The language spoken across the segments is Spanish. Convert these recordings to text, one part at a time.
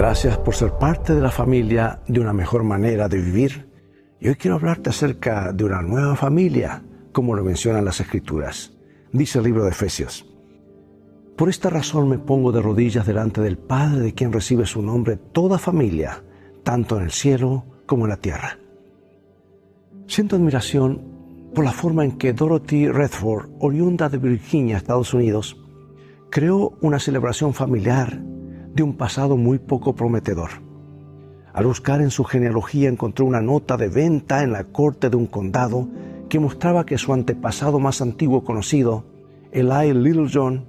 Gracias por ser parte de la familia de una mejor manera de vivir. Y hoy quiero hablarte acerca de una nueva familia, como lo mencionan las Escrituras. Dice el libro de Efesios. Por esta razón me pongo de rodillas delante del Padre de quien recibe su nombre toda familia, tanto en el cielo como en la tierra. Siento admiración por la forma en que Dorothy Redford, oriunda de Virginia, Estados Unidos, creó una celebración familiar de un pasado muy poco prometedor. Al buscar en su genealogía encontró una nota de venta en la corte de un condado que mostraba que su antepasado más antiguo conocido, Eli Littlejohn,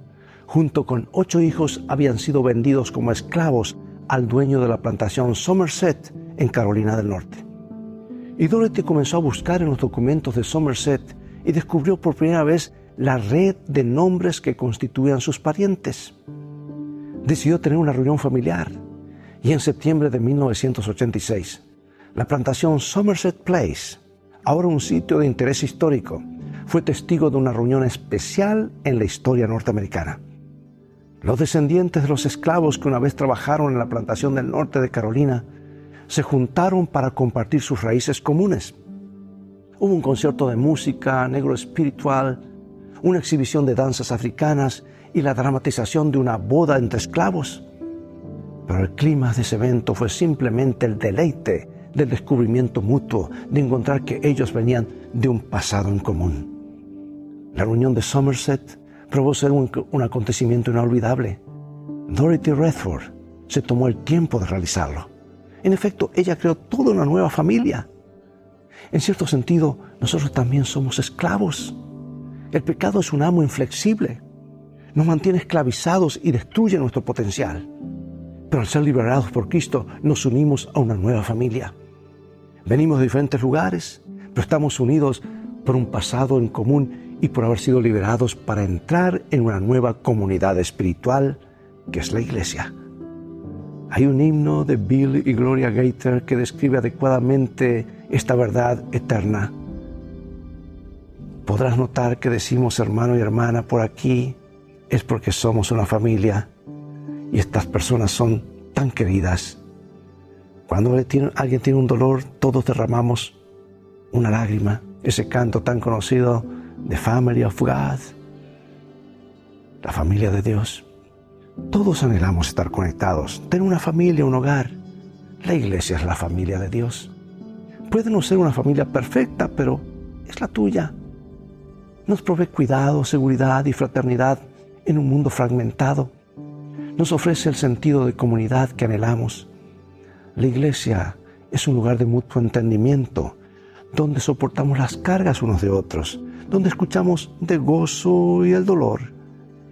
junto con ocho hijos habían sido vendidos como esclavos al dueño de la plantación Somerset en Carolina del Norte. Y Dorothy comenzó a buscar en los documentos de Somerset y descubrió por primera vez la red de nombres que constituían sus parientes. Decidió tener una reunión familiar y en septiembre de 1986, la plantación Somerset Place, ahora un sitio de interés histórico, fue testigo de una reunión especial en la historia norteamericana. Los descendientes de los esclavos que una vez trabajaron en la plantación del norte de Carolina se juntaron para compartir sus raíces comunes. Hubo un concierto de música negro espiritual, una exhibición de danzas africanas y la dramatización de una boda entre esclavos. Pero el clima de ese evento fue simplemente el deleite del descubrimiento mutuo, de encontrar que ellos venían de un pasado en común. La reunión de Somerset probó ser un, un acontecimiento inolvidable. Dorothy Redford se tomó el tiempo de realizarlo. En efecto, ella creó toda una nueva familia. En cierto sentido, nosotros también somos esclavos. El pecado es un amo inflexible. Nos mantiene esclavizados y destruye nuestro potencial. Pero al ser liberados por Cristo, nos unimos a una nueva familia. Venimos de diferentes lugares, pero estamos unidos por un pasado en común y por haber sido liberados para entrar en una nueva comunidad espiritual que es la iglesia. Hay un himno de Bill y Gloria Gator que describe adecuadamente esta verdad eterna podrás notar que decimos hermano y hermana por aquí, es porque somos una familia y estas personas son tan queridas. Cuando alguien tiene un dolor, todos derramamos una lágrima, ese canto tan conocido de Family of God, la familia de Dios. Todos anhelamos estar conectados, tener una familia, un hogar. La iglesia es la familia de Dios. Puede no ser una familia perfecta, pero es la tuya nos provee cuidado, seguridad y fraternidad en un mundo fragmentado. Nos ofrece el sentido de comunidad que anhelamos. La iglesia es un lugar de mutuo entendimiento, donde soportamos las cargas unos de otros, donde escuchamos de gozo y el dolor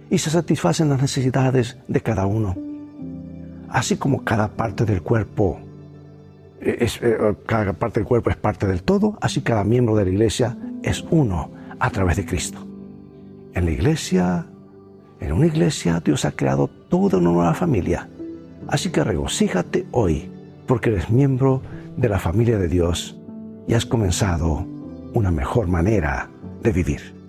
y se satisfacen las necesidades de cada uno. Así como cada parte del cuerpo eh, cada parte del cuerpo es parte del todo, así cada miembro de la iglesia es uno a través de Cristo. En la iglesia, en una iglesia, Dios ha creado toda una nueva familia. Así que regocíjate hoy, porque eres miembro de la familia de Dios y has comenzado una mejor manera de vivir.